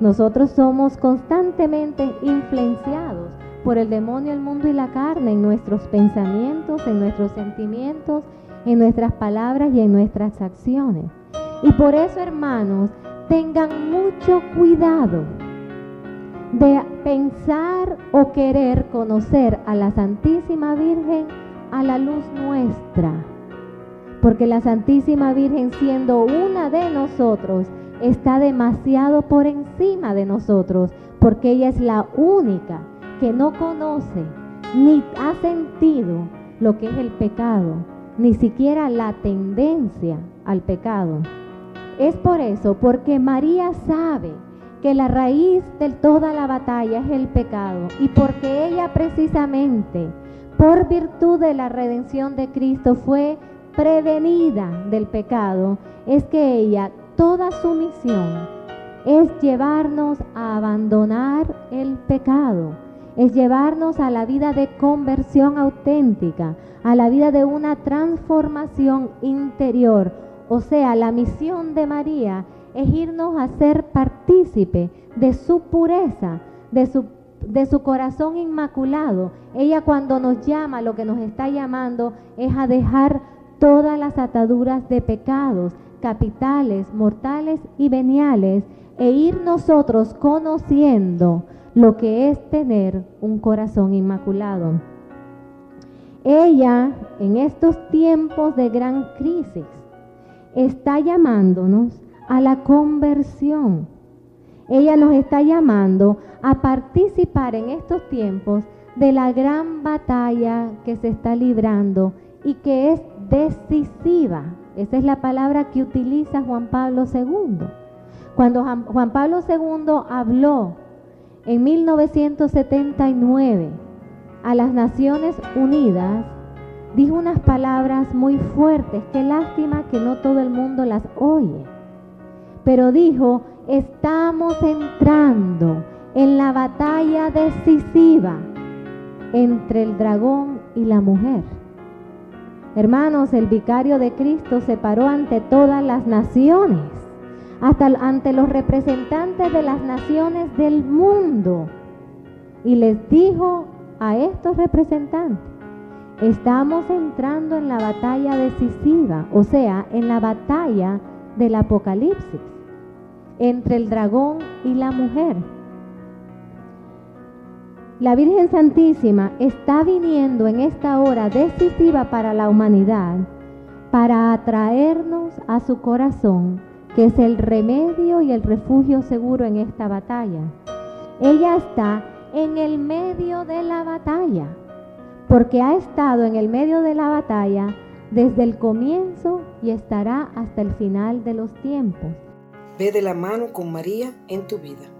Nosotros somos constantemente influenciados por el demonio, el mundo y la carne en nuestros pensamientos, en nuestros sentimientos, en nuestras palabras y en nuestras acciones. Y por eso, hermanos, tengan mucho cuidado de pensar o querer conocer a la Santísima Virgen a la luz nuestra. Porque la Santísima Virgen siendo una de nosotros, está demasiado por encima de nosotros, porque ella es la única que no conoce ni ha sentido lo que es el pecado, ni siquiera la tendencia al pecado. Es por eso, porque María sabe que la raíz de toda la batalla es el pecado y porque ella precisamente, por virtud de la redención de Cristo, fue prevenida del pecado, es que ella, toda su misión es llevarnos a abandonar el pecado, es llevarnos a la vida de conversión auténtica, a la vida de una transformación interior. O sea, la misión de María es irnos a ser partícipe de su pureza, de su, de su corazón inmaculado. Ella cuando nos llama, lo que nos está llamando es a dejar todas las ataduras de pecados capitales, mortales y veniales e ir nosotros conociendo lo que es tener un corazón inmaculado. Ella, en estos tiempos de gran crisis, está llamándonos a la conversión. Ella nos está llamando a participar en estos tiempos de la gran batalla que se está librando y que es decisiva. Esa es la palabra que utiliza Juan Pablo II. Cuando Juan Pablo II habló en 1979 a las Naciones Unidas, dijo unas palabras muy fuertes. Qué lástima que no todo el mundo las oye pero dijo, estamos entrando en la batalla decisiva entre el dragón y la mujer. Hermanos, el vicario de Cristo se paró ante todas las naciones, hasta ante los representantes de las naciones del mundo, y les dijo a estos representantes, estamos entrando en la batalla decisiva, o sea, en la batalla del Apocalipsis entre el dragón y la mujer. La Virgen Santísima está viniendo en esta hora decisiva para la humanidad para atraernos a su corazón, que es el remedio y el refugio seguro en esta batalla. Ella está en el medio de la batalla, porque ha estado en el medio de la batalla desde el comienzo y estará hasta el final de los tiempos. Ve de la mano con María en tu vida.